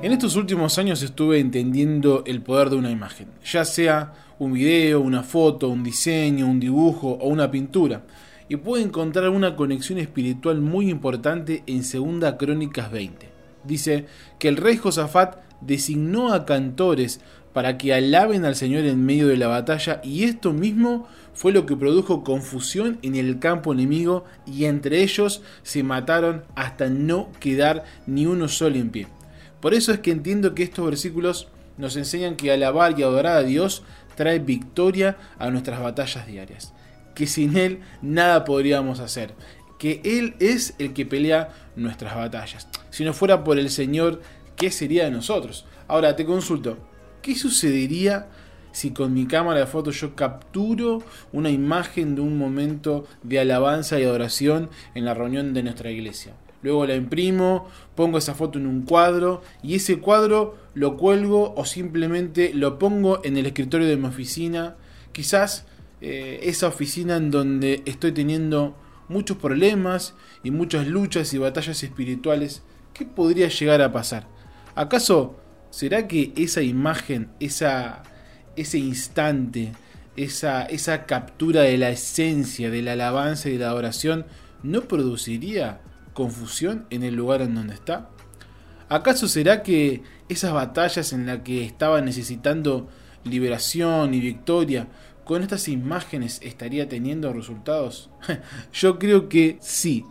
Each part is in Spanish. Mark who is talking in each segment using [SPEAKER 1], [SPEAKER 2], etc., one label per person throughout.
[SPEAKER 1] En estos últimos años estuve entendiendo el poder de una imagen, ya sea un video, una foto, un diseño, un dibujo o una pintura, y pude encontrar una conexión espiritual muy importante en Segunda Crónicas 20. Dice que el rey Josafat designó a cantores para que alaben al Señor en medio de la batalla y esto mismo fue lo que produjo confusión en el campo enemigo y entre ellos se mataron hasta no quedar ni uno solo en pie. Por eso es que entiendo que estos versículos nos enseñan que alabar y adorar a Dios trae victoria a nuestras batallas diarias, que sin Él nada podríamos hacer, que Él es el que pelea nuestras batallas. Si no fuera por el Señor, ¿qué sería de nosotros? Ahora te consulto, ¿Qué sucedería si con mi cámara de fotos yo capturo una imagen de un momento de alabanza y adoración en la reunión de nuestra iglesia? Luego la imprimo, pongo esa foto en un cuadro y ese cuadro lo cuelgo o simplemente lo pongo en el escritorio de mi oficina. Quizás eh, esa oficina en donde estoy teniendo muchos problemas y muchas luchas y batallas espirituales. ¿Qué podría llegar a pasar? ¿Acaso ¿Será que esa imagen, esa, ese instante, esa, esa captura de la esencia, de la alabanza y de la adoración, no produciría confusión en el lugar en donde está? ¿Acaso será que esas batallas en las que estaba necesitando liberación y victoria, con estas imágenes estaría teniendo resultados? Yo creo que sí.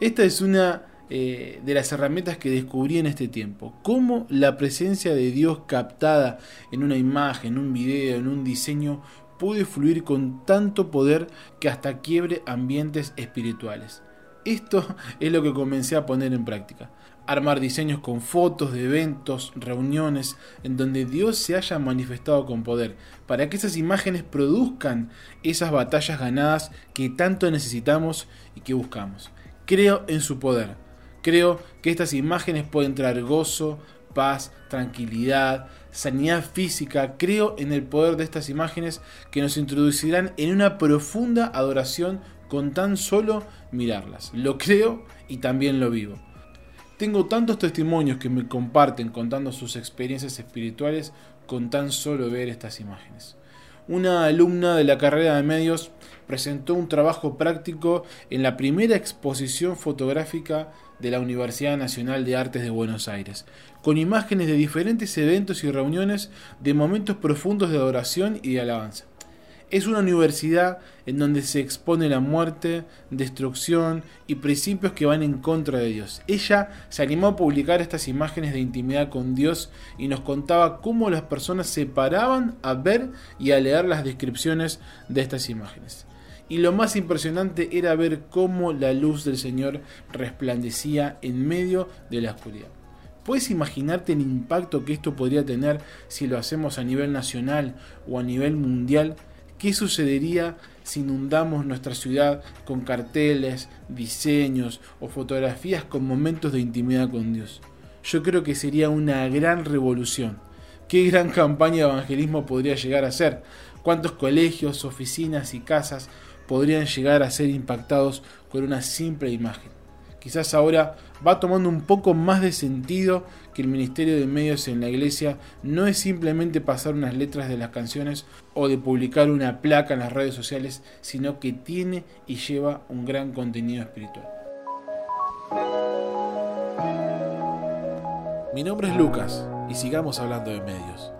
[SPEAKER 1] Esta es una eh, de las herramientas que descubrí en este tiempo. Cómo la presencia de Dios captada en una imagen, en un video, en un diseño, puede fluir con tanto poder que hasta quiebre ambientes espirituales. Esto es lo que comencé a poner en práctica. Armar diseños con fotos de eventos, reuniones, en donde Dios se haya manifestado con poder, para que esas imágenes produzcan esas batallas ganadas que tanto necesitamos y que buscamos. Creo en su poder Creo que estas imágenes pueden traer gozo, paz, tranquilidad, sanidad física. Creo en el poder de estas imágenes que nos introducirán en una profunda adoración con tan solo mirarlas. Lo creo y también lo vivo. Tengo tantos testimonios que me comparten contando sus experiencias espirituales con tan solo ver estas imágenes. Una alumna de la carrera de medios presentó un trabajo práctico en la primera exposición fotográfica de la Universidad Nacional de Artes de Buenos Aires, con imágenes de diferentes eventos y reuniones de momentos profundos de adoración y de alabanza. Es una universidad en donde se expone la muerte, destrucción y principios que van en contra de Dios. Ella se animó a publicar estas imágenes de intimidad con Dios y nos contaba cómo las personas se paraban a ver y a leer las descripciones de estas imágenes y lo más impresionante era ver cómo la luz del Señor resplandecía en medio de la oscuridad. ¿Puedes imaginarte el impacto que esto podría tener si lo hacemos a nivel nacional o a nivel mundial? ¿Qué sucedería si inundamos nuestra ciudad con carteles, diseños o fotografías con momentos de intimidad con Dios? Yo creo que sería una gran revolución. ¿Qué gran campaña de evangelismo podría llegar a ser? ¿Cuántos colegios, oficinas y casas podrían llegar a ser impactados con una simple imagen. Quizás ahora va tomando un poco más de sentido que el Ministerio de Medios en la iglesia no es simplemente pasar unas letras de las canciones o de publicar una placa en las redes sociales, sino que tiene y lleva un gran contenido espiritual. Mi nombre es Lucas y sigamos hablando de medios.